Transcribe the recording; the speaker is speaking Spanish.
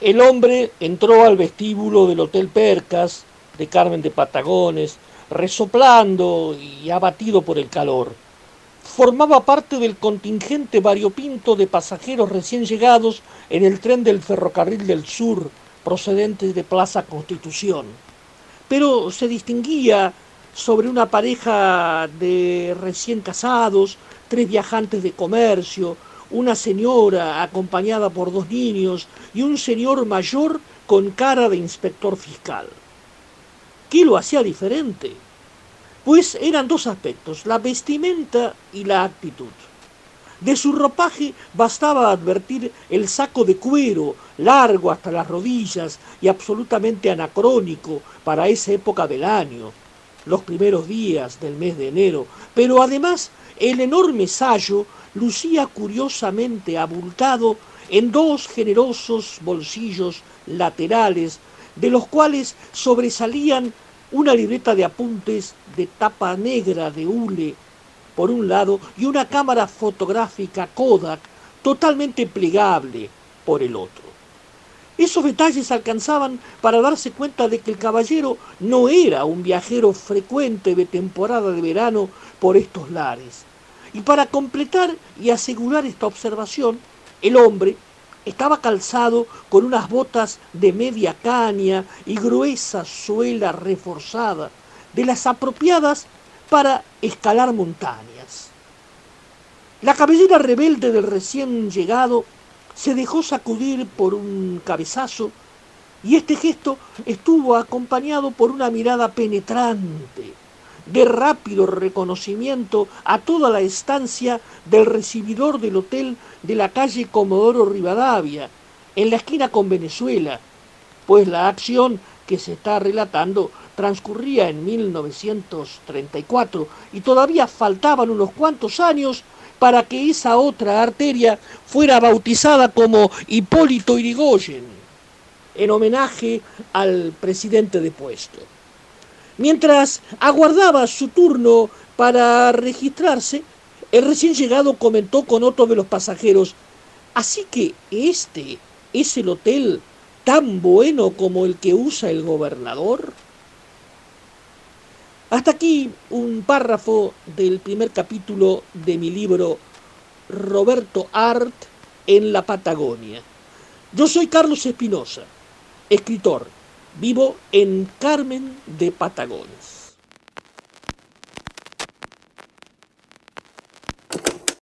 El hombre entró al vestíbulo del Hotel Percas de Carmen de Patagones, resoplando y abatido por el calor. Formaba parte del contingente variopinto de pasajeros recién llegados en el tren del ferrocarril del sur procedente de Plaza Constitución. Pero se distinguía sobre una pareja de recién casados, tres viajantes de comercio, una señora acompañada por dos niños y un señor mayor con cara de inspector fiscal. ¿Qué lo hacía diferente? Pues eran dos aspectos, la vestimenta y la actitud. De su ropaje bastaba advertir el saco de cuero, largo hasta las rodillas y absolutamente anacrónico para esa época del año, los primeros días del mes de enero, pero además el enorme sayo lucía curiosamente abultado en dos generosos bolsillos laterales, de los cuales sobresalían una libreta de apuntes de tapa negra de hule por un lado y una cámara fotográfica Kodak totalmente plegable por el otro. Esos detalles alcanzaban para darse cuenta de que el caballero no era un viajero frecuente de temporada de verano por estos lares. Y para completar y asegurar esta observación, el hombre estaba calzado con unas botas de media caña y gruesa suela reforzada, de las apropiadas para escalar montañas. La cabellera rebelde del recién llegado se dejó sacudir por un cabezazo y este gesto estuvo acompañado por una mirada penetrante, de rápido reconocimiento a toda la estancia del recibidor del hotel de la calle Comodoro Rivadavia, en la esquina con Venezuela, pues la acción que se está relatando transcurría en 1934 y todavía faltaban unos cuantos años para que esa otra arteria fuera bautizada como Hipólito Irigoyen, en homenaje al presidente depuesto. Mientras aguardaba su turno para registrarse, el recién llegado comentó con otro de los pasajeros, así que este es el hotel tan bueno como el que usa el gobernador. Hasta aquí un párrafo del primer capítulo de mi libro Roberto Art en la Patagonia. Yo soy Carlos Espinosa, escritor, vivo en Carmen de Patagones.